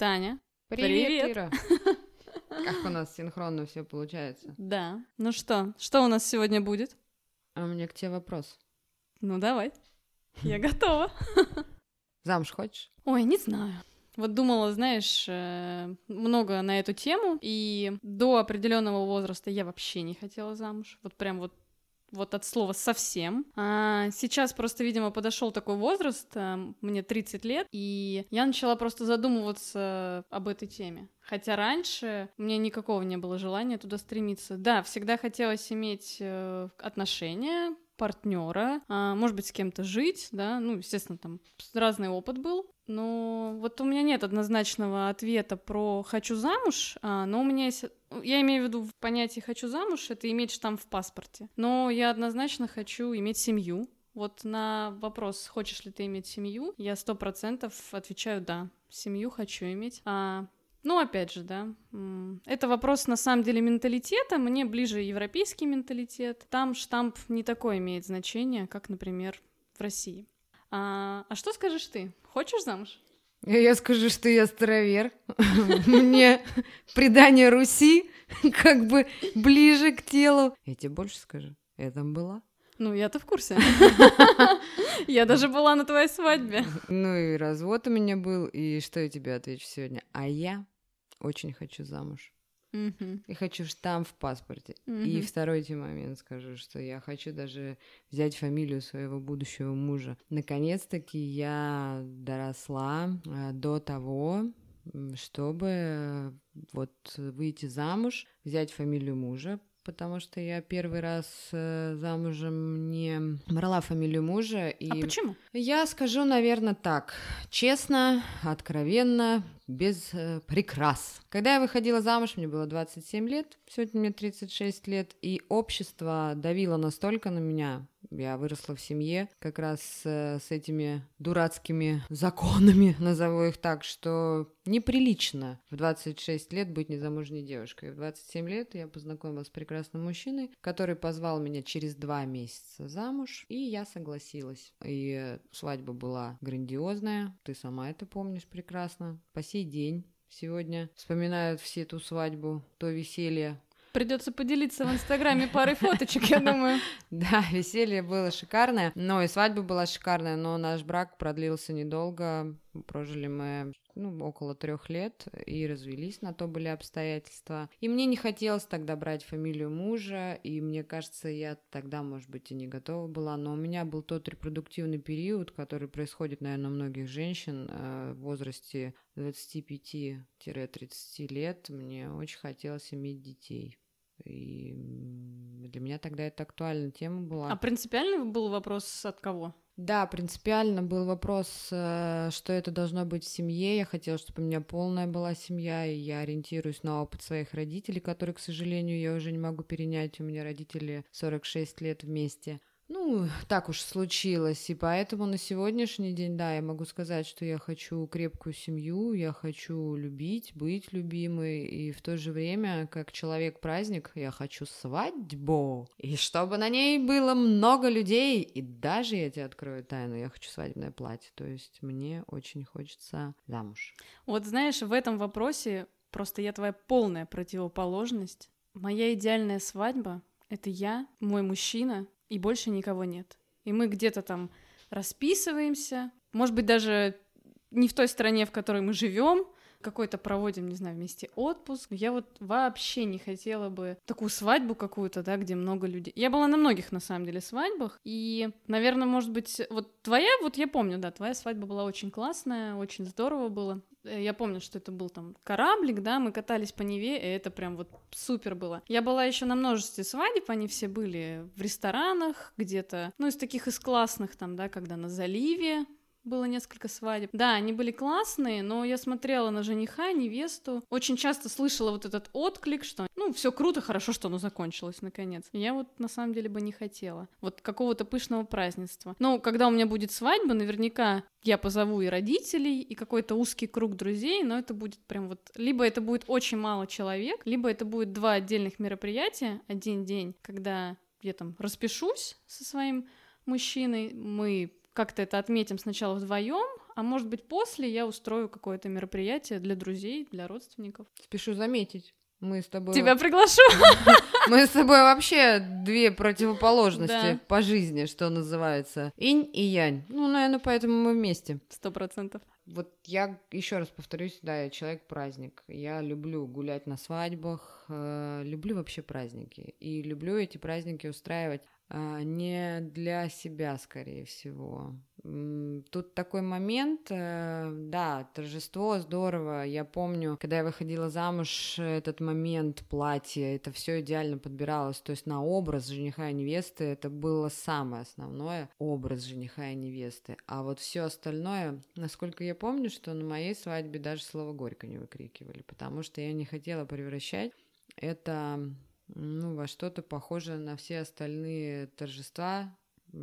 Таня. Привет, Привет. Ира. Как у нас синхронно все получается. Да. Ну что, что у нас сегодня будет? А у меня к тебе вопрос. Ну давай. Я готова. Замуж хочешь? Ой, не знаю. Вот думала, знаешь, э, много на эту тему, и до определенного возраста я вообще не хотела замуж. Вот прям вот вот от слова совсем. А сейчас просто, видимо, подошел такой возраст, а, мне 30 лет, и я начала просто задумываться об этой теме. Хотя раньше у меня никакого не было желания туда стремиться. Да, всегда хотелось иметь э, отношения, партнера, а, может быть, с кем-то жить, да, ну, естественно, там разный опыт был, но вот у меня нет однозначного ответа про «хочу замуж», а, но у меня есть... Я имею в виду в понятии «хочу замуж» — это иметь штамп в паспорте. Но я однозначно хочу иметь семью. Вот на вопрос «хочешь ли ты иметь семью?» я сто процентов отвечаю «да». Семью хочу иметь. А ну, опять же, да, это вопрос на самом деле менталитета. Мне ближе европейский менталитет. Там штамп не такое имеет значение, как, например, в России. А, а что скажешь ты? Хочешь замуж? Я скажу, что я старовер. Мне предание Руси как бы ближе к телу. Я тебе больше скажу. Я там была. Ну, я-то в курсе. Я даже была на твоей свадьбе. Ну и развод у меня был, и что я тебе отвечу сегодня? А я очень хочу замуж. И хочу штамп в паспорте. И второй тебе момент скажу, что я хочу даже взять фамилию своего будущего мужа. Наконец-таки я доросла э, до того, чтобы э, вот выйти замуж, взять фамилию мужа, потому что я первый раз э, замужем не брала фамилию мужа. И а почему? Я скажу, наверное, так. Честно, откровенно, без э, прикрас. Когда я выходила замуж, мне было 27 лет, сегодня мне 36 лет, и общество давило настолько на меня, я выросла в семье как раз э, с этими дурацкими законами, назову их так, что неприлично в 26 лет быть незамужней девушкой. В 27 лет я познакомилась с прекрасным мужчиной, который позвал меня через два месяца замуж, и я согласилась. И свадьба была грандиозная, ты сама это помнишь прекрасно. По сей день сегодня вспоминают все эту свадьбу, то веселье, Придется поделиться в Инстаграме парой фоточек, я думаю. Да, веселье было шикарное, но и свадьба была шикарная, но наш брак продлился недолго. Прожили мы ну, около трех лет и развелись, на то были обстоятельства. И мне не хотелось тогда брать фамилию мужа, и мне кажется, я тогда, может быть, и не готова была, но у меня был тот репродуктивный период, который происходит, наверное, у многих женщин э, в возрасте 25-30 лет. Мне очень хотелось иметь детей. И для меня тогда это актуальная тема была. А принципиальный был вопрос от кого? Да, принципиально был вопрос, э, что это должно быть в семье. Я хотела, чтобы у меня полная была семья, и я ориентируюсь на опыт своих родителей, который, к сожалению, я уже не могу перенять. У меня родители 46 лет вместе. Ну, так уж случилось, и поэтому на сегодняшний день, да, я могу сказать, что я хочу крепкую семью, я хочу любить, быть любимой, и в то же время, как человек-праздник, я хочу свадьбу, и чтобы на ней было много людей, и даже, я тебе открою тайну, я хочу свадебное платье, то есть мне очень хочется замуж. Вот знаешь, в этом вопросе просто я твоя полная противоположность. Моя идеальная свадьба — это я, мой мужчина, и больше никого нет. И мы где-то там расписываемся, может быть, даже не в той стране, в которой мы живем, какой-то проводим, не знаю, вместе отпуск. Я вот вообще не хотела бы такую свадьбу какую-то, да, где много людей. Я была на многих, на самом деле, свадьбах, и, наверное, может быть, вот твоя, вот я помню, да, твоя свадьба была очень классная, очень здорово было. Э, я помню, что это был там кораблик, да, мы катались по Неве, и это прям вот супер было. Я была еще на множестве свадеб, они все были в ресторанах где-то, ну, из таких из классных там, да, когда на заливе, было несколько свадеб. Да, они были классные, но я смотрела на жениха, невесту. Очень часто слышала вот этот отклик, что ну, все круто, хорошо, что оно закончилось наконец. Я вот на самом деле бы не хотела. Вот какого-то пышного празднества. Но когда у меня будет свадьба, наверняка я позову и родителей, и какой-то узкий круг друзей, но это будет прям вот... Либо это будет очень мало человек, либо это будет два отдельных мероприятия, один день, когда я там распишусь со своим мужчиной, мы как-то это отметим сначала вдвоем, а может быть после я устрою какое-то мероприятие для друзей, для родственников. Спешу заметить. Мы с тобой... Тебя приглашу. Мы с тобой вообще две противоположности да. по жизни, что называется. Инь и янь. Ну, наверное, поэтому мы вместе. Сто процентов. Вот я еще раз повторюсь, да, я человек-праздник. Я люблю гулять на свадьбах, э, люблю вообще праздники. И люблю эти праздники устраивать не для себя, скорее всего. Тут такой момент, э, да, торжество здорово. Я помню, когда я выходила замуж, этот момент платья, это все идеально подбиралось. То есть на образ жениха и невесты это было самое основное образ жениха и невесты. А вот все остальное, насколько я помню, что на моей свадьбе даже слово горько не выкрикивали, потому что я не хотела превращать это ну, во что-то похожее на все остальные торжества,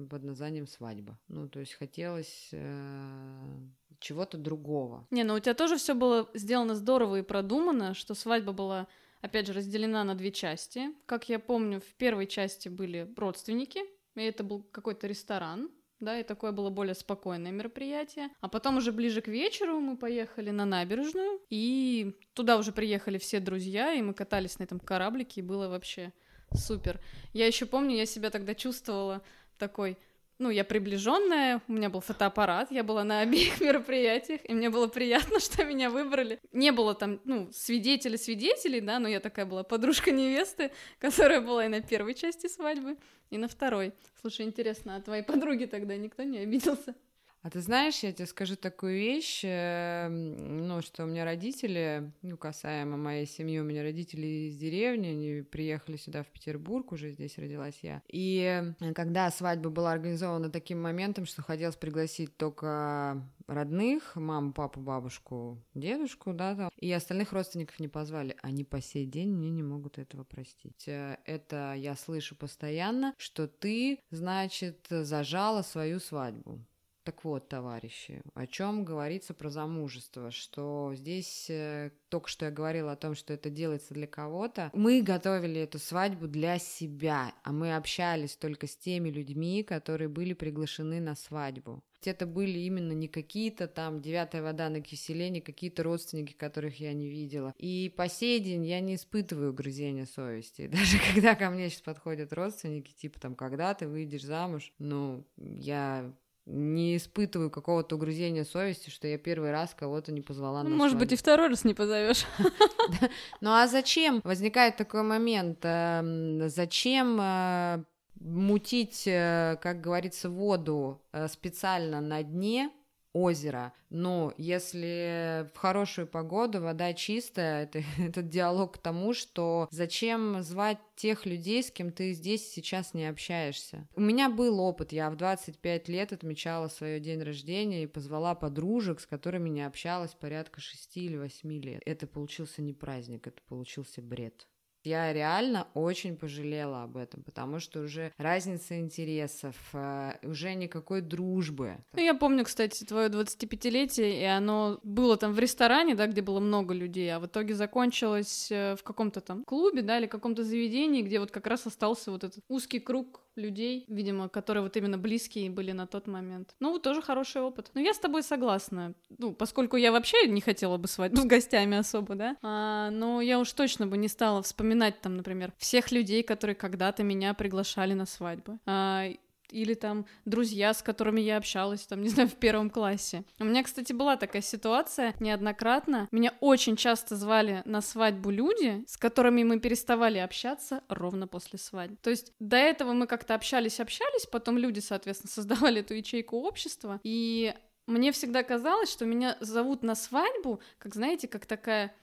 под названием свадьба. Ну, то есть хотелось э, чего-то другого. Не, ну у тебя тоже все было сделано здорово и продумано, что свадьба была, опять же, разделена на две части. Как я помню, в первой части были родственники, и это был какой-то ресторан, да, и такое было более спокойное мероприятие. А потом уже ближе к вечеру мы поехали на набережную, и туда уже приехали все друзья, и мы катались на этом кораблике, и было вообще супер. Я еще помню, я себя тогда чувствовала такой, ну, я приближенная, у меня был фотоаппарат, я была на обеих мероприятиях, и мне было приятно, что меня выбрали. Не было там, ну, свидетелей-свидетелей, да, но я такая была подружка невесты, которая была и на первой части свадьбы, и на второй. Слушай, интересно, а твоей подруги тогда никто не обиделся? А ты знаешь, я тебе скажу такую вещь, э, ну, что у меня родители, ну, касаемо моей семьи, у меня родители из деревни, они приехали сюда, в Петербург, уже здесь родилась я. И э, когда свадьба была организована таким моментом, что хотелось пригласить только родных, маму, папу, бабушку, дедушку, да, там, и остальных родственников не позвали. Они по сей день мне не могут этого простить. Э, это я слышу постоянно, что ты, значит, зажала свою свадьбу. Так вот, товарищи, о чем говорится про замужество, что здесь э, только что я говорила о том, что это делается для кого-то. Мы готовили эту свадьбу для себя, а мы общались только с теми людьми, которые были приглашены на свадьбу. Это были именно не какие-то там девятая вода на киселе, не какие-то родственники, которых я не видела. И по сей день я не испытываю грызения совести. Даже когда ко мне сейчас подходят родственники, типа там, когда ты выйдешь замуж, ну, я не испытываю какого-то угрызения совести, что я первый раз кого-то не позвала ну, на Может быть, и второй раз не позовешь. Ну а зачем? Возникает такой момент. Эм, зачем э, мутить, э, как говорится, воду э, специально на дне, озера. Но если в хорошую погоду вода чистая, это, этот диалог к тому, что зачем звать тех людей, с кем ты здесь сейчас не общаешься. У меня был опыт, я в 25 лет отмечала свой день рождения и позвала подружек, с которыми не общалась порядка 6 или 8 лет. Это получился не праздник, это получился бред. Я реально очень пожалела об этом, потому что уже разница интересов, э, уже никакой дружбы. Ну, я помню, кстати, твое 25-летие, и оно было там в ресторане, да, где было много людей, а в итоге закончилось э, в каком-то там клубе, да, или каком-то заведении, где вот как раз остался вот этот узкий круг людей, видимо, которые вот именно близкие были на тот момент. Ну, тоже хороший опыт. Но я с тобой согласна. Ну, поскольку я вообще не хотела бы свадьбу с гостями особо, да, а, но я уж точно бы не стала вспоминать там, например, всех людей, которые когда-то меня приглашали на свадьбу. А, или там друзья, с которыми я общалась, там, не знаю, в первом классе. У меня, кстати, была такая ситуация неоднократно. Меня очень часто звали на свадьбу люди, с которыми мы переставали общаться ровно после свадьбы. То есть до этого мы как-то общались-общались, потом люди, соответственно, создавали эту ячейку общества, и мне всегда казалось, что меня зовут на свадьбу, как, знаете, как такая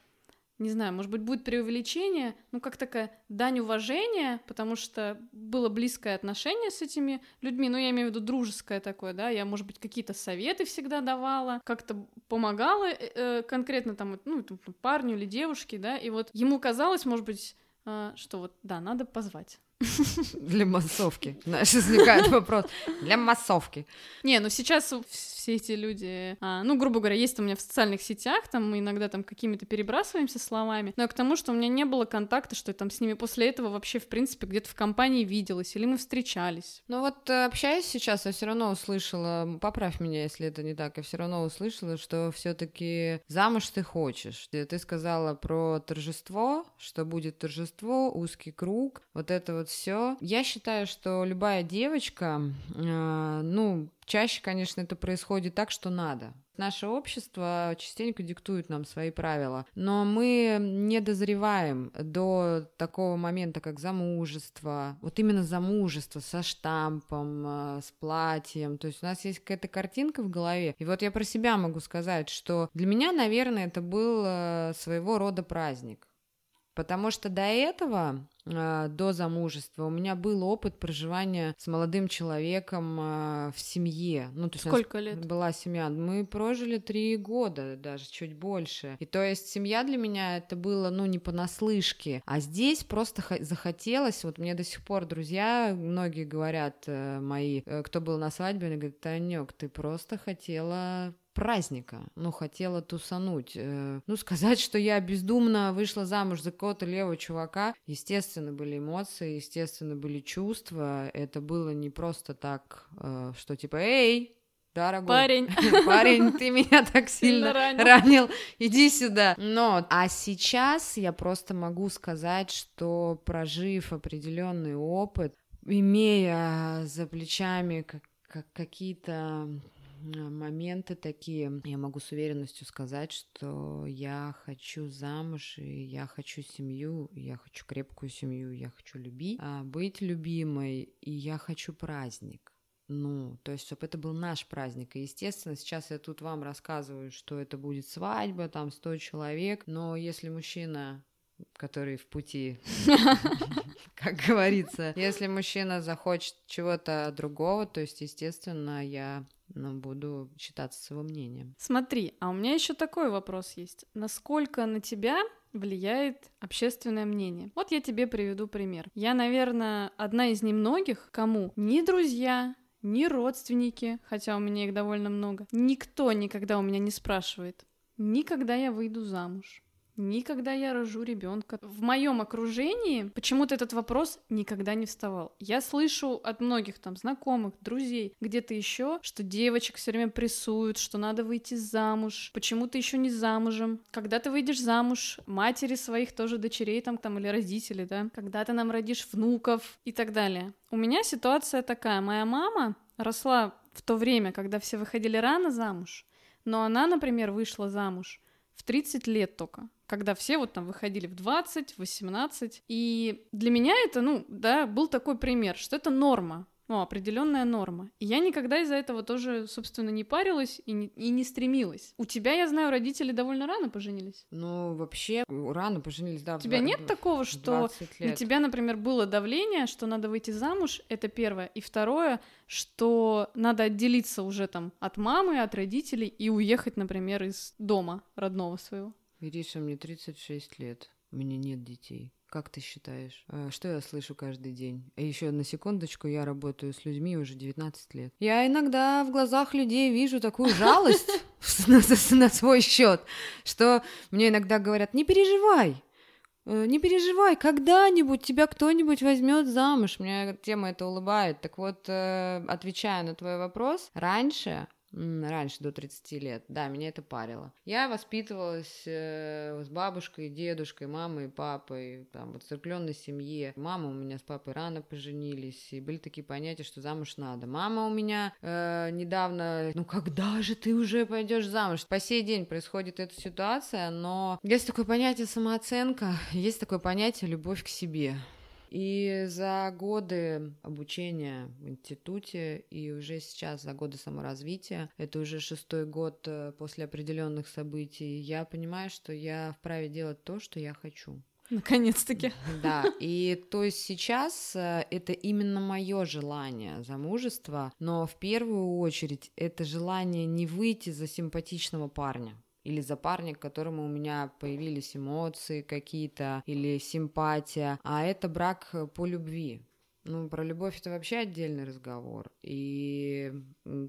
не знаю, может быть, будет преувеличение, ну, как такая дань уважения, потому что было близкое отношение с этими людьми, ну, я имею в виду дружеское такое, да, я, может быть, какие-то советы всегда давала, как-то помогала э, э конкретно там, ну, парню или девушке, да, и вот ему казалось, может быть, э, что вот, да, надо позвать. Для массовки. Знаешь, возникает вопрос. Для массовки. Не, ну сейчас все эти люди, а, ну, грубо говоря, есть у меня в социальных сетях, там мы иногда там какими-то перебрасываемся словами, но к тому, что у меня не было контакта, что я там с ними после этого вообще, в принципе, где-то в компании виделась, или мы встречались. Ну вот, э, общаясь сейчас, я все равно услышала, поправь меня, если это не так, я все равно услышала, что все-таки замуж ты хочешь. Ты сказала про торжество, что будет торжество, узкий круг, вот это вот все. Я считаю, что любая девочка, э, ну, чаще, конечно, это происходит так, что надо. Наше общество частенько диктует нам свои правила, но мы не дозреваем до такого момента, как замужество, вот именно замужество со штампом, э, с платьем, то есть у нас есть какая-то картинка в голове, и вот я про себя могу сказать, что для меня, наверное, это был э, своего рода праздник, потому что до этого а, до замужества. У меня был опыт проживания с молодым человеком а, в семье. Ну, то есть Сколько лет? Была семья. Мы прожили три года, даже чуть больше. И то есть семья для меня это было, ну, не понаслышке. А здесь просто захотелось, вот мне до сих пор друзья, многие говорят, э, мои, э, кто был на свадьбе, они говорят, Танек, ты просто хотела праздника, ну, хотела тусануть. Э, ну, сказать, что я бездумно вышла замуж за какого-то левого чувака, естественно, были эмоции, естественно, были чувства, это было не просто так, э, что типа, эй, дорогой парень, парень, ты меня так сильно ранил. ранил, иди сюда. Но, а сейчас я просто могу сказать, что прожив определенный опыт, имея за плечами как, как какие-то моменты такие. Я могу с уверенностью сказать, что я хочу замуж, и я хочу семью, я хочу крепкую семью, я хочу любить, а быть любимой, и я хочу праздник. Ну, то есть, чтобы это был наш праздник. И, естественно, сейчас я тут вам рассказываю, что это будет свадьба, там 100 человек, но если мужчина который в пути, как говорится. Если мужчина захочет чего-то другого, то есть, естественно, я но буду считаться с его мнением. Смотри, а у меня еще такой вопрос есть. Насколько на тебя влияет общественное мнение. Вот я тебе приведу пример. Я, наверное, одна из немногих, кому ни друзья, ни родственники, хотя у меня их довольно много, никто никогда у меня не спрашивает, никогда я выйду замуж, Никогда я рожу ребенка. В моем окружении почему-то этот вопрос никогда не вставал. Я слышу от многих там знакомых, друзей, где-то еще, что девочек все время прессуют, что надо выйти замуж. Почему ты еще не замужем? Когда ты выйдешь замуж, матери своих тоже дочерей там, там или родители, да? Когда ты нам родишь внуков и так далее. У меня ситуация такая. Моя мама росла в то время, когда все выходили рано замуж, но она, например, вышла замуж в 30 лет только когда все вот там выходили в 20, 18. И для меня это, ну, да, был такой пример, что это норма ну, определенная норма. И я никогда из-за этого тоже, собственно, не парилась и не, и не стремилась. У тебя, я знаю, родители довольно рано поженились. Ну, вообще, рано поженились, да. У тебя 20, нет такого, что на тебя, например, было давление, что надо выйти замуж, это первое. И второе, что надо отделиться уже там от мамы, от родителей и уехать, например, из дома родного своего. Ириша, мне 36 лет, у меня нет детей. Как ты считаешь? А, что я слышу каждый день? А еще на секундочку, я работаю с людьми уже 19 лет. Я иногда в глазах людей вижу такую жалость на свой счет, что мне иногда говорят, не переживай, э, не переживай, когда-нибудь тебя кто-нибудь возьмет замуж. Меня тема это улыбает. Так вот, э, отвечая на твой вопрос, раньше раньше, до 30 лет. Да, меня это парило. Я воспитывалась э, с бабушкой, дедушкой, мамой, папой, там, в церквленной семье. Мама у меня с папой рано поженились, и были такие понятия, что замуж надо. Мама у меня э, недавно, ну когда же ты уже пойдешь замуж? По сей день происходит эта ситуация, но есть такое понятие самооценка, есть такое понятие любовь к себе. И за годы обучения в институте и уже сейчас за годы саморазвития, это уже шестой год э, после определенных событий, я понимаю, что я вправе делать то, что я хочу. Наконец-таки. Да, и то есть сейчас э, это именно мое желание замужества, но в первую очередь это желание не выйти за симпатичного парня или за парня, к которому у меня появились эмоции какие-то или симпатия, а это брак по любви. Ну, про любовь это вообще отдельный разговор. И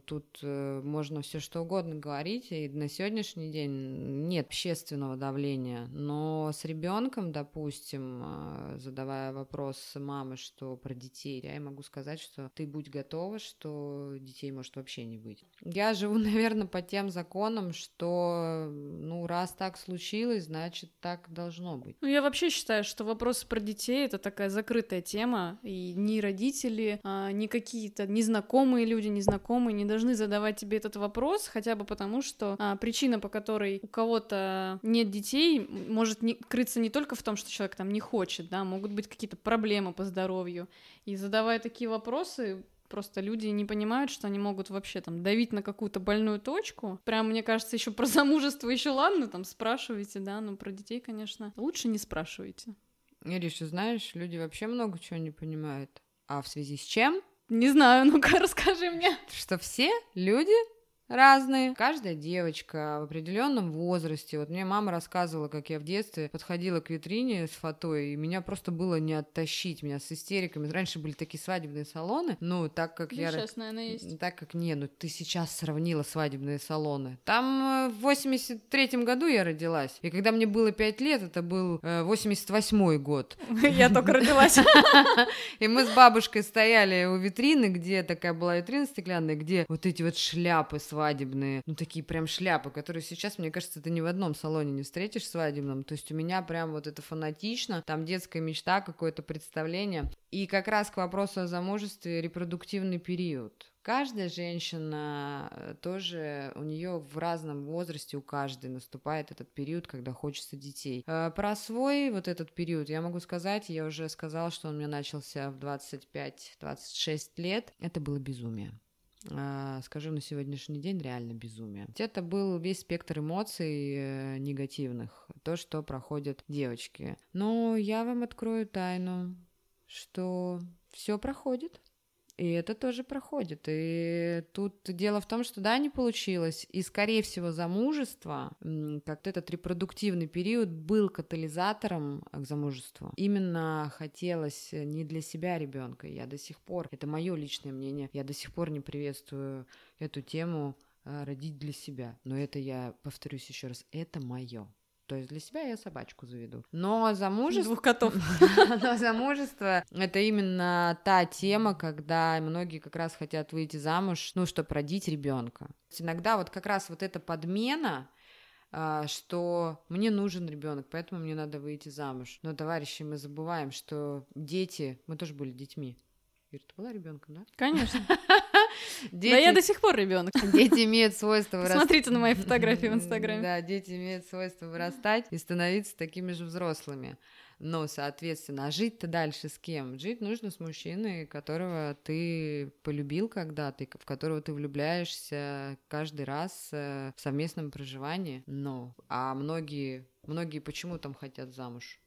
тут э, можно все что угодно говорить. И на сегодняшний день нет общественного давления. Но с ребенком, допустим, э, задавая вопрос мамы, что про детей, я могу сказать, что ты будь готова, что детей может вообще не быть. Я живу, наверное, по тем законам, что, ну, раз так случилось, значит, так должно быть. Ну, я вообще считаю, что вопросы про детей это такая закрытая тема, и ни родители, а, ни какие-то незнакомые люди, незнакомые не должны задавать тебе этот вопрос, хотя бы потому, что а, причина, по которой у кого-то нет детей, может не, крыться не только в том, что человек там не хочет, да, могут быть какие-то проблемы по здоровью. И задавая такие вопросы, Просто люди не понимают, что они могут вообще там давить на какую-то больную точку. Прям, мне кажется, еще про замужество еще ладно, там спрашиваете, да, но про детей, конечно, лучше не спрашивайте. Ириша, знаешь, люди вообще много чего не понимают. А в связи с чем? Не знаю, ну-ка расскажи мне. Что все люди разные. Каждая девочка в определенном возрасте. Вот мне мама рассказывала, как я в детстве подходила к витрине с фатой, и меня просто было не оттащить, меня с истериками. Раньше были такие свадебные салоны, ну, так как да я... Сейчас, наверное, есть. Так как не, ну, ты сейчас сравнила свадебные салоны. Там э, в 83-м году я родилась, и когда мне было 5 лет, это был 88-й э, год. Я только родилась. И мы с бабушкой стояли у витрины, где такая была витрина стеклянная, где вот эти вот шляпы с свадебные, ну такие прям шляпы, которые сейчас, мне кажется, ты ни в одном салоне не встретишь свадебном. То есть у меня прям вот это фанатично, там детская мечта, какое-то представление. И как раз к вопросу о замужестве репродуктивный период. Каждая женщина э, тоже, у нее в разном возрасте, у каждой наступает этот период, когда хочется детей. Э, про свой вот этот период я могу сказать, я уже сказала, что он у меня начался в 25-26 лет. Это было безумие. А, скажу на сегодняшний день, реально безумие. Это был весь спектр эмоций э, негативных, то, что проходят девочки. Но я вам открою тайну, что все проходит. И это тоже проходит. И тут дело в том, что да, не получилось. И, скорее всего, замужество, как этот репродуктивный период, был катализатором к замужеству. Именно хотелось не для себя ребенка. Я до сих пор, это мое личное мнение, я до сих пор не приветствую эту тему а, родить для себя. Но это я повторюсь еще раз, это мое. То есть для себя я собачку заведу. Но замужество... Двух котов. Но замужество — это именно та тема, когда многие как раз хотят выйти замуж, ну, чтобы родить ребенка. Иногда вот как раз вот эта подмена, а, что мне нужен ребенок, поэтому мне надо выйти замуж. Но, товарищи, мы забываем, что дети, мы тоже были детьми. Ира, ты была ребенком, да? Конечно. Дети... Да я до сих пор ребенок. Дети имеют свойство вырастать. Смотрите на мои фотографии в Инстаграме. Да, дети имеют свойство вырастать и становиться такими же взрослыми. Но, соответственно, а жить-то дальше с кем? Жить нужно с мужчиной, которого ты полюбил когда-то, в которого ты влюбляешься каждый раз э, в совместном проживании. Но, а многие, многие почему там хотят замуж?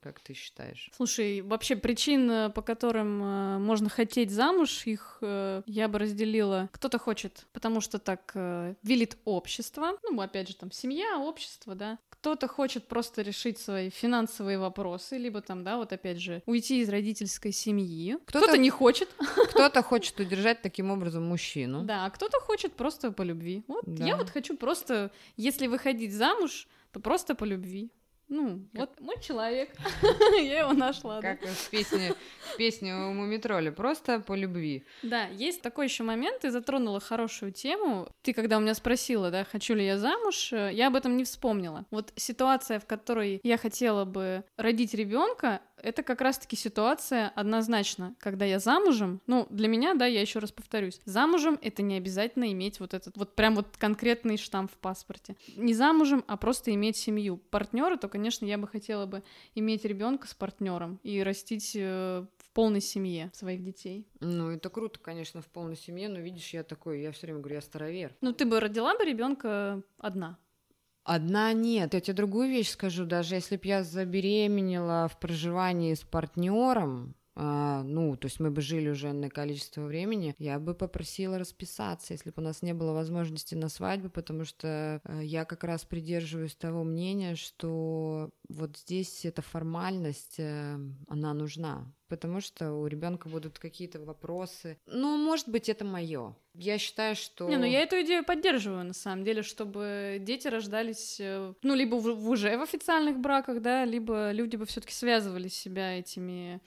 Как ты считаешь? Слушай, вообще причин, э, по которым э, можно хотеть замуж, их э, я бы разделила. Кто-то хочет, потому что так велит общество. Ну, опять же, там семья, общество, да. Кто-то хочет просто решить свои финансовые вопросы, либо там, да, вот опять же, уйти из родительской семьи. Кто-то, кто не хочет. Кто-то хочет удержать таким образом мужчину. Да, а кто-то хочет просто по любви. Вот да. я вот хочу просто, если выходить замуж, то просто по любви. Ну, как... вот мой человек. Я его нашла. Как в песне, в песне у Мумитроля. Просто по любви. Да, есть такой еще момент. Ты затронула хорошую тему. Ты, когда у меня спросила, да, хочу ли я замуж, э, я об этом не вспомнила. Вот ситуация, в которой я хотела бы родить ребенка, это как раз-таки ситуация однозначно, когда я замужем, ну, для меня, да, я еще раз повторюсь, замужем это не обязательно иметь вот этот, вот прям вот конкретный штамп в паспорте. Не замужем, а просто иметь семью. Партнера, то, конечно, я бы хотела бы иметь ребенка с партнером и растить э, в полной семье своих детей. Ну, это круто, конечно, в полной семье, но видишь, я такой, я все время говорю, я старовер. Ну, ты бы родила бы ребенка одна? Одна нет. Я тебе другую вещь скажу. Даже если бы я забеременела в проживании с партнером, а, ну, то есть мы бы жили уже на количество времени, я бы попросила расписаться, если бы у нас не было возможности на свадьбу, потому что э, я как раз придерживаюсь того мнения, что вот здесь эта формальность, э, она нужна, потому что у ребенка будут какие-то вопросы. Ну, может быть, это мое. Я считаю, что... Не, ну я эту идею поддерживаю, на самом деле, чтобы дети рождались, э, ну, либо в, уже в официальных браках, да, либо люди бы все таки связывали себя этими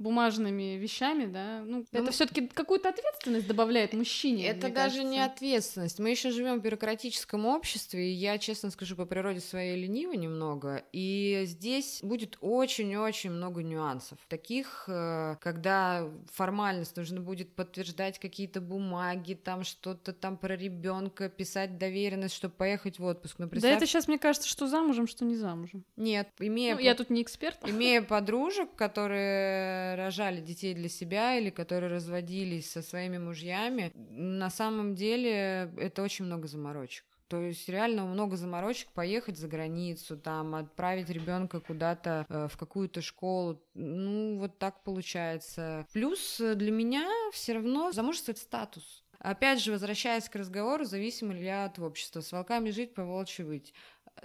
бумажными вещами, да, ну, это все-таки какую-то ответственность добавляет мужчине. Это даже кажется. не ответственность. Мы еще живем в бюрократическом обществе, и я, честно скажу, по природе своей ленива немного, и здесь будет очень-очень много нюансов. Таких, э, когда формальность нужно будет подтверждать какие-то бумаги, там что-то там про ребенка, писать доверенность, чтобы поехать в отпуск. Ну, представь... Да это сейчас, мне кажется, что замужем, что не замужем. Нет, имея... Ну, я тут не эксперт. Имея подружек, которые рожали детей для себя или которые разводились со своими мужьями, на самом деле это очень много заморочек. То есть реально много заморочек поехать за границу, там отправить ребенка куда-то э, в какую-то школу. Ну, вот так получается. Плюс э, для меня все равно замужество это статус. Опять же, возвращаясь к разговору, зависим ли я от общества. С волками жить, по волчьи выть.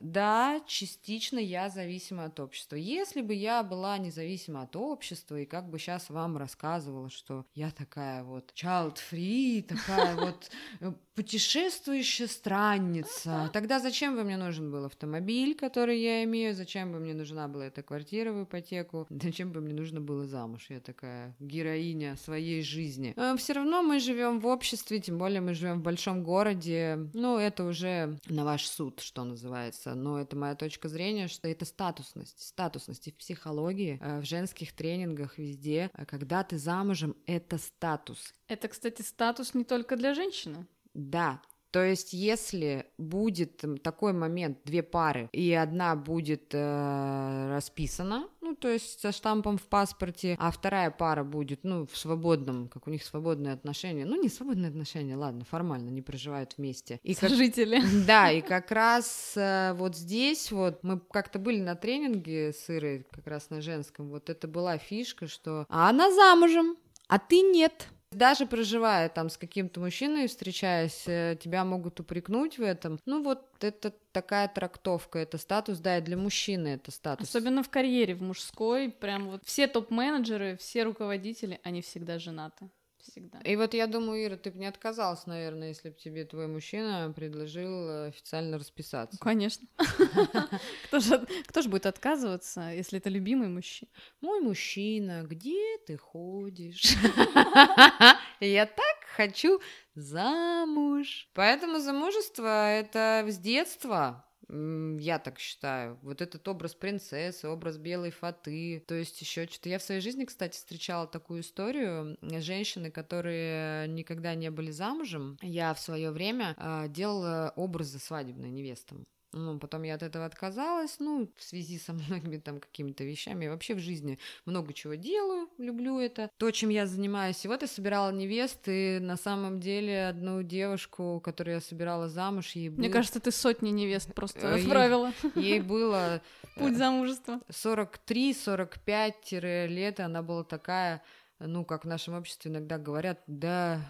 Да, частично я зависима от общества. Если бы я была независима от общества и как бы сейчас вам рассказывала, что я такая вот child-free, такая вот э, путешествующая странница, тогда зачем бы мне нужен был автомобиль, который я имею, зачем бы мне нужна была эта квартира в ипотеку, зачем бы мне нужно было замуж, я такая героиня своей жизни. Э, Все равно мы живем в обществе, тем более мы живем в большом городе, ну это уже на ваш суд, что называется, но это моя точка зрения, что это статусность, статусность и в психологии, э, в женских тренингах, везде, э, когда ты замужем, это статус. Это, кстати, статус не только для женщины. Да, то есть, если будет такой момент, две пары, и одна будет э, расписана, ну, то есть со штампом в паспорте, а вторая пара будет, ну, в свободном, как у них свободные отношения, ну, не свободные отношения, ладно, формально, не проживают вместе. И Сожители. Как, да, и как раз э, вот здесь вот, мы как-то были на тренинге с Ирой, как раз на женском, вот это была фишка, что а она замужем, а ты нет. Даже проживая там с каким-то мужчиной, встречаясь, э, тебя могут упрекнуть в этом. Ну вот это такая трактовка, это статус, да, и для мужчины это статус. Особенно в карьере, в мужской, прям вот все топ-менеджеры, все руководители, они всегда женаты всегда. И вот я думаю, Ира, ты бы не отказалась, наверное, если бы тебе твой мужчина предложил э, официально расписаться. Конечно. Кто же, кто же будет отказываться, если это любимый мужчина? Мой мужчина, где ты ходишь? Я так хочу замуж. Поэтому замужество — это с детства. Я так считаю. Вот этот образ принцессы, образ белой фаты. То есть еще что-то. Я в своей жизни, кстати, встречала такую историю. Женщины, которые никогда не были замужем. Я в свое время э, делала образы свадебной невестам. Ну, потом я от этого отказалась, ну, в связи со многими там какими-то вещами. Я вообще в жизни много чего делаю, люблю это. То, чем я занимаюсь. И вот я собирала невест, и на самом деле одну девушку, которую я собирала замуж, ей было... Мне кажется, ты сотни невест просто отправила. Ей было... Путь замужества. 43-45 лет, она была такая ну, как в нашем обществе иногда говорят, да,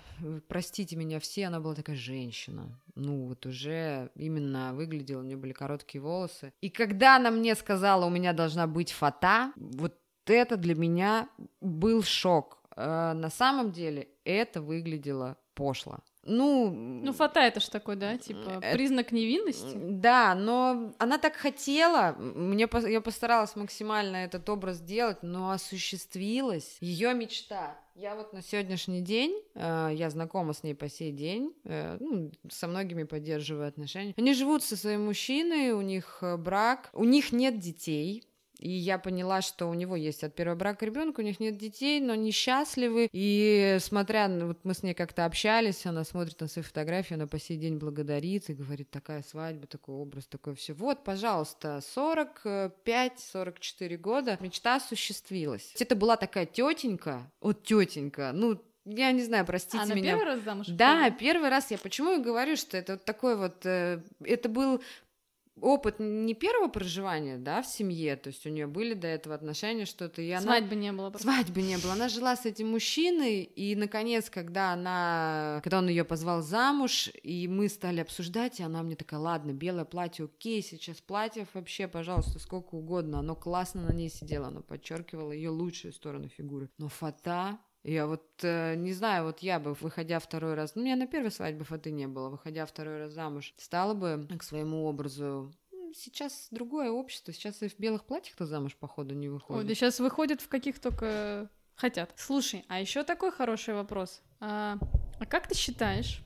простите меня все, она была такая женщина. Ну, вот уже именно выглядела, у нее были короткие волосы. И когда она мне сказала, у меня должна быть фата, вот это для меня был шок. А на самом деле это выглядело пошло. Ну, ну, фата это ж такой, да, типа это... признак невинности. Да, но она так хотела, мне я постаралась максимально этот образ сделать, но осуществилась ее мечта. Я вот на сегодняшний день, э, я знакома с ней по сей день, э, ну, со многими поддерживаю отношения. Они живут со своим мужчиной, у них э, брак, у них нет детей, и я поняла, что у него есть от первого брака ребенок, у них нет детей, но они счастливы. И смотря, вот мы с ней как-то общались, она смотрит на свои фотографии, она по сей день благодарит и говорит, такая свадьба, такой образ, такое все. Вот, пожалуйста, 45-44 года, мечта осуществилась. Это была такая тетенька, вот тетенька, ну, я не знаю, простите а, меня. первый раз замуж? Да, первый раз. Я почему и говорю, что это вот такой вот... Э, это был опыт не первого проживания, да, в семье, то есть у нее были до этого отношения что-то, и она... Свадьбы не было. Просто. Свадьбы не было. Она жила с этим мужчиной, и, наконец, когда она... Когда он ее позвал замуж, и мы стали обсуждать, и она мне такая, ладно, белое платье, окей, сейчас платье вообще, пожалуйста, сколько угодно, оно классно на ней сидело, оно подчеркивало ее лучшую сторону фигуры. Но фата я вот э, не знаю, вот я бы, выходя второй раз, ну, у меня на первой свадьбе фаты не было, выходя второй раз замуж, стала бы к своему образу сейчас другое общество, сейчас и в белых платьях-то замуж, походу, не выходит. Ой, да сейчас выходят в каких только хотят. Слушай, а еще такой хороший вопрос. А, а как ты считаешь,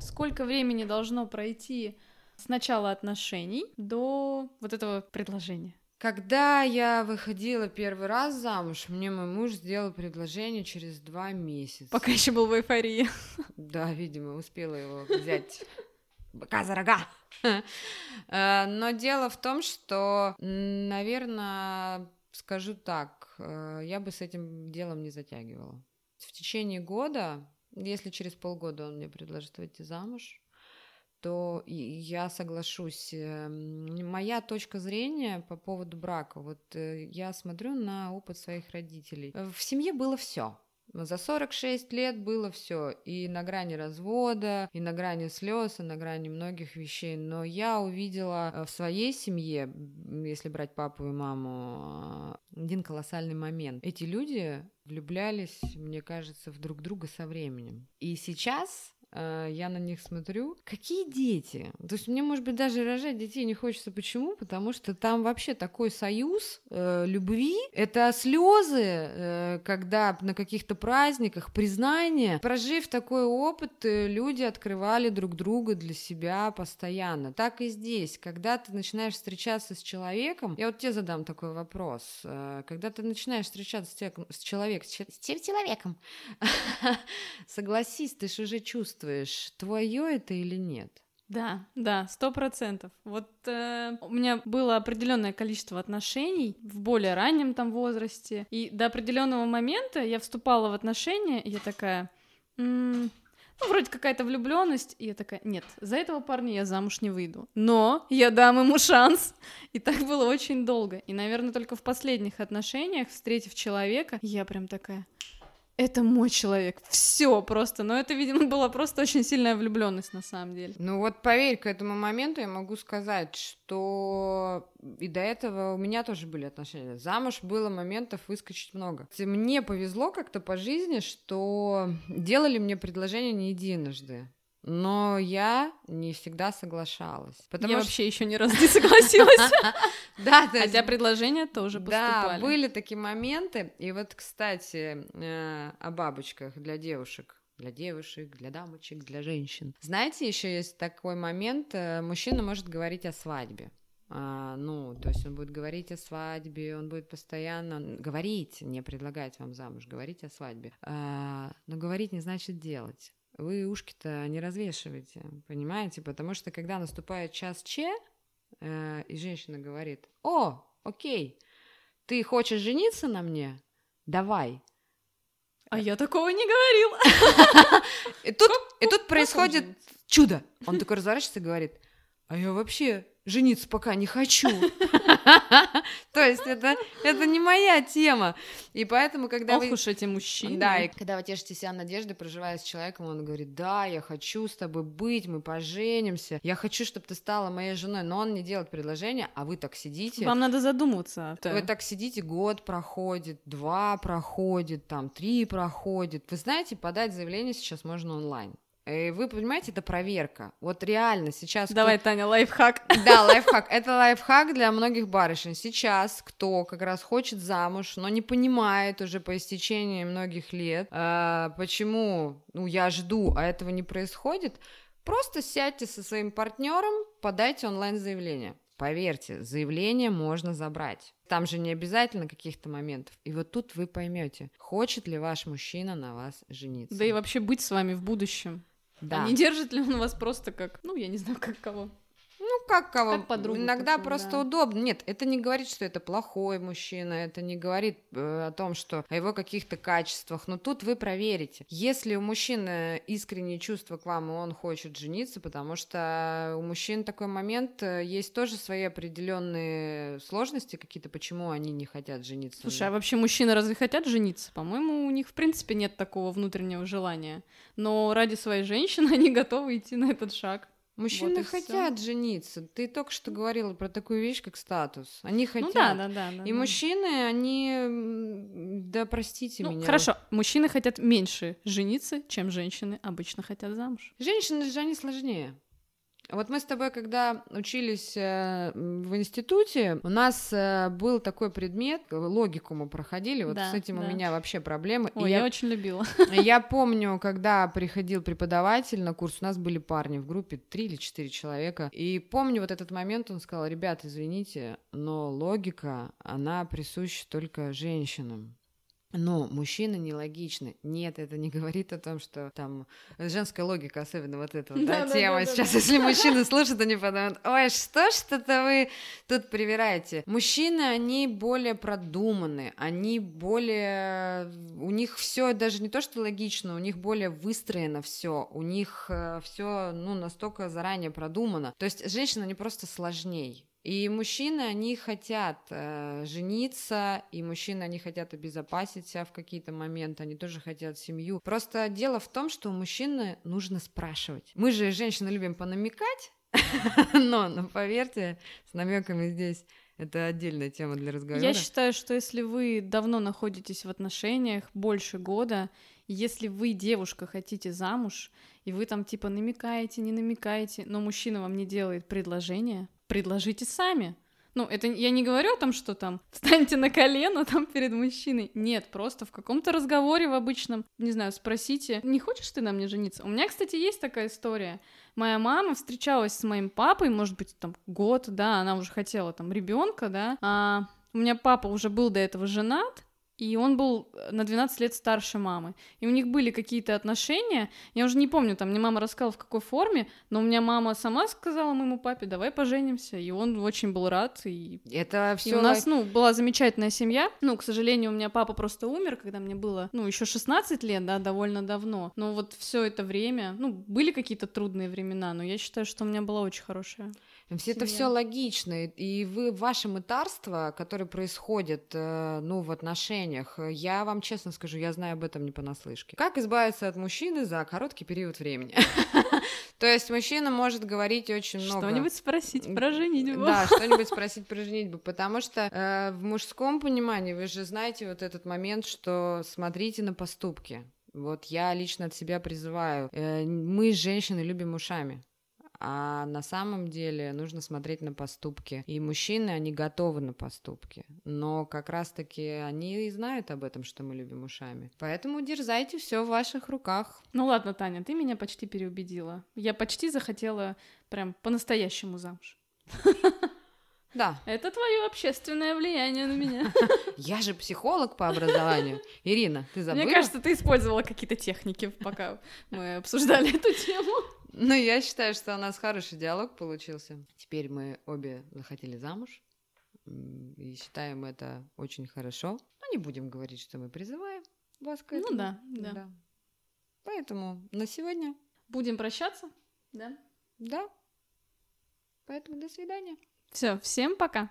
сколько времени должно пройти с начала отношений до вот этого предложения? Когда я выходила первый раз замуж, мне мой муж сделал предложение через два месяца. Пока еще был в эйфории. Да, видимо, успела его взять быка за рога. Э, но дело в том, что, наверное, скажу так, э, я бы с этим делом не затягивала. В течение года, если через полгода он мне предложит выйти замуж, то я соглашусь. Эм, моя точка зрения по поводу брака, вот э, я смотрю на опыт своих родителей. В семье было все. За 46 лет было все и на грани развода, и на грани слез, и на грани многих вещей. Но я увидела э, в своей семье, если брать папу и маму, э, один колоссальный момент. Эти люди влюблялись, мне кажется, в друг друга со временем. И сейчас Э, я на них смотрю, какие дети? То есть мне, может быть, даже рожать детей не хочется. Почему? Потому что там вообще такой союз э, любви. Это слезы, э, когда на каких-то праздниках признание. Прожив такой опыт, э, люди открывали друг друга для себя постоянно. Так и здесь. Когда ты начинаешь встречаться с человеком, я вот тебе задам такой вопрос. Э, когда ты начинаешь встречаться с, те, с человеком, с человеком, согласись, ты же уже чувствуешь чувствуешь, твое это или нет? Да, да, сто процентов. Вот э, у меня было определенное количество отношений в более раннем там возрасте, и до определенного момента я вступала в отношения, и я такая, м-м, ну вроде какая-то влюбленность, и я такая, нет, за этого парня я замуж не выйду, но я дам ему шанс, и так было очень долго, и, наверное, только в последних отношениях, встретив человека, я прям такая, это мой человек. Все просто. Но это, видимо, была просто очень сильная влюбленность на самом деле. Ну вот поверь, к этому моменту я могу сказать, что и до этого у меня тоже были отношения. Замуж было моментов выскочить много. Мне повезло как-то по жизни, что делали мне предложение не единожды. Но я не всегда соглашалась. Потому я что... вообще еще ни разу не согласилась. Да, хотя предложения тоже поступали. Да, были такие моменты. И вот, кстати, э, о бабочках для девушек для девушек, для дамочек, для женщин. Знаете, еще есть такой момент, э, мужчина может говорить о свадьбе. А, ну, то есть он будет говорить о свадьбе, он будет постоянно говорить, не предлагать вам замуж, говорить о свадьбе. А, но говорить не значит делать вы ушки-то не развешиваете, понимаете? Потому что когда наступает час Че, э, и женщина говорит, о, окей, ты хочешь жениться на мне? Давай. А я такого не говорила. Тут, и тут происходит чудо. Он такой разворачивается и говорит, а я вообще жениться пока не хочу. То есть это, это не моя тема. И поэтому, когда Ох вы... уж эти мужчины. Да, и когда вы тешите себя надеждой, проживая с человеком, он говорит, да, я хочу с тобой быть, мы поженимся, я хочу, чтобы ты стала моей женой, но он не делает предложение, а вы так сидите. Вам надо задуматься. Вы так сидите, год проходит, два проходит, там, три проходит. Вы знаете, подать заявление сейчас можно онлайн. И вы понимаете, это проверка. Вот реально сейчас... Давай, кто... Таня, лайфхак. Да, лайфхак. Это лайфхак для многих барышень. Сейчас кто как раз хочет замуж, но не понимает уже по истечении многих лет, э, почему, ну, я жду, а этого не происходит, просто сядьте со своим партнером, подайте онлайн-заявление. Поверьте, заявление можно забрать. Там же не обязательно каких-то моментов. И вот тут вы поймете, хочет ли ваш мужчина на вас жениться. Да и вообще быть с вами в будущем. Да. А не держит ли он вас просто как, ну, я не знаю, как кого? Как кого? Как подругу Иногда такую, просто да. удобно. Нет, это не говорит, что это плохой мужчина, это не говорит э, о том, что о его каких-то качествах. Но тут вы проверите. Если у мужчины искренние чувства к вам, и он хочет жениться, потому что у мужчин такой момент, э, есть тоже свои определенные сложности какие-то, почему они не хотят жениться. Слушай, а вообще мужчины разве хотят жениться? По-моему, у них в принципе нет такого внутреннего желания. Но ради своей женщины они готовы идти на этот шаг. Мужчины Вот хотят жениться. Ты только что говорила про такую вещь, как статус. Они хотят. Ну да, да, да. да И да. мужчины, они, да простите Ну, меня. хорошо, мужчины хотят меньше жениться, чем женщины обычно хотят замуж. Женщины же они сложнее. Вот мы с тобой, когда учились э, в институте, у нас э, был такой предмет, логику мы проходили, вот Да, с этим у да. меня вообще проблемы. Ой, я... я, очень любила. я помню, когда приходил преподаватель на курс, у нас были парни в группе, три или четыре человека, и помню вот этот момент, он сказал, ребят, извините, но логика, она присуща только женщинам. Но мужчины нелогичны. Нет, это не говорит о том, что там женская логика, особенно вот эта вот, да, Да-да-да-да-да. тема. Сейчас, если мужчины слушают, они подумают, ой, что это вы тут привираете? Мужчины, они более продуманы, они более... У них все даже не то, что логично, у них более выстроено все, у них все, ну, настолько заранее продумано. То есть женщины, они просто сложней. И мужчины, они хотят э, жениться, и мужчины, они хотят обезопасить себя в какие-то моменты, они тоже хотят семью. Просто дело в том, что у мужчины нужно спрашивать. Мы же, женщины, любим понамекать, но, но поверьте, с намеками здесь это отдельная тема для разговора. Я считаю, что если вы давно находитесь в отношениях, больше года, если вы, девушка, хотите замуж, и вы там типа намекаете, не намекаете, но мужчина вам не делает предложение, предложите сами. Ну, это я не говорю о том, что там встаньте на колено там перед мужчиной. Нет, просто в каком-то разговоре в обычном, не знаю, спросите, не хочешь ты на мне жениться? У меня, кстати, есть такая история. Моя мама встречалась с моим папой, может быть, там год, да, она уже хотела там ребенка, да. А у меня папа уже был до этого женат, и он был на 12 лет старше мамы. И у них были какие-то отношения. Я уже не помню, там мне мама рассказала, в какой форме, но у меня мама сама сказала моему папе, давай поженимся. И он очень был рад. И, Это и все у нас, ну, была замечательная семья. Ну, к сожалению, у меня папа просто умер, когда мне было, ну, еще 16 лет, да, довольно давно. Но вот все это время, ну, были какие-то трудные времена, но я считаю, что у меня была очень хорошая. Все это все логично, и вы ваше мытарство, которое происходит, э, ну, в отношениях, э, я вам честно скажу, я знаю об этом не понаслышке. Как избавиться от мужчины за короткий период времени? То есть мужчина может говорить очень много. Что-нибудь спросить про женитьбу. Да, что-нибудь спросить про женитьбу, потому что э, в мужском понимании вы же знаете вот этот момент, что смотрите на поступки. Вот я лично от себя призываю. Э, мы, женщины, любим ушами. А на самом деле нужно смотреть на поступки. И мужчины, они готовы на поступки. Но как раз-таки они и знают об этом, что мы любим ушами. Поэтому дерзайте, все в ваших руках. Ну ладно, Таня, ты меня почти переубедила. Я почти захотела прям по-настоящему замуж. Да, Это твое общественное влияние на меня. я же психолог по образованию. Ирина, ты забыла? Мне кажется, ты использовала какие-то техники, пока мы обсуждали эту тему. Ну, я считаю, что у нас хороший диалог получился. Теперь мы обе захотели замуж. И считаем это очень хорошо. Но не будем говорить, что мы призываем вас к Ну этому. да, да. Поэтому на сегодня, Будем прощаться? Да. да. Поэтому до свидания. Все, всем пока.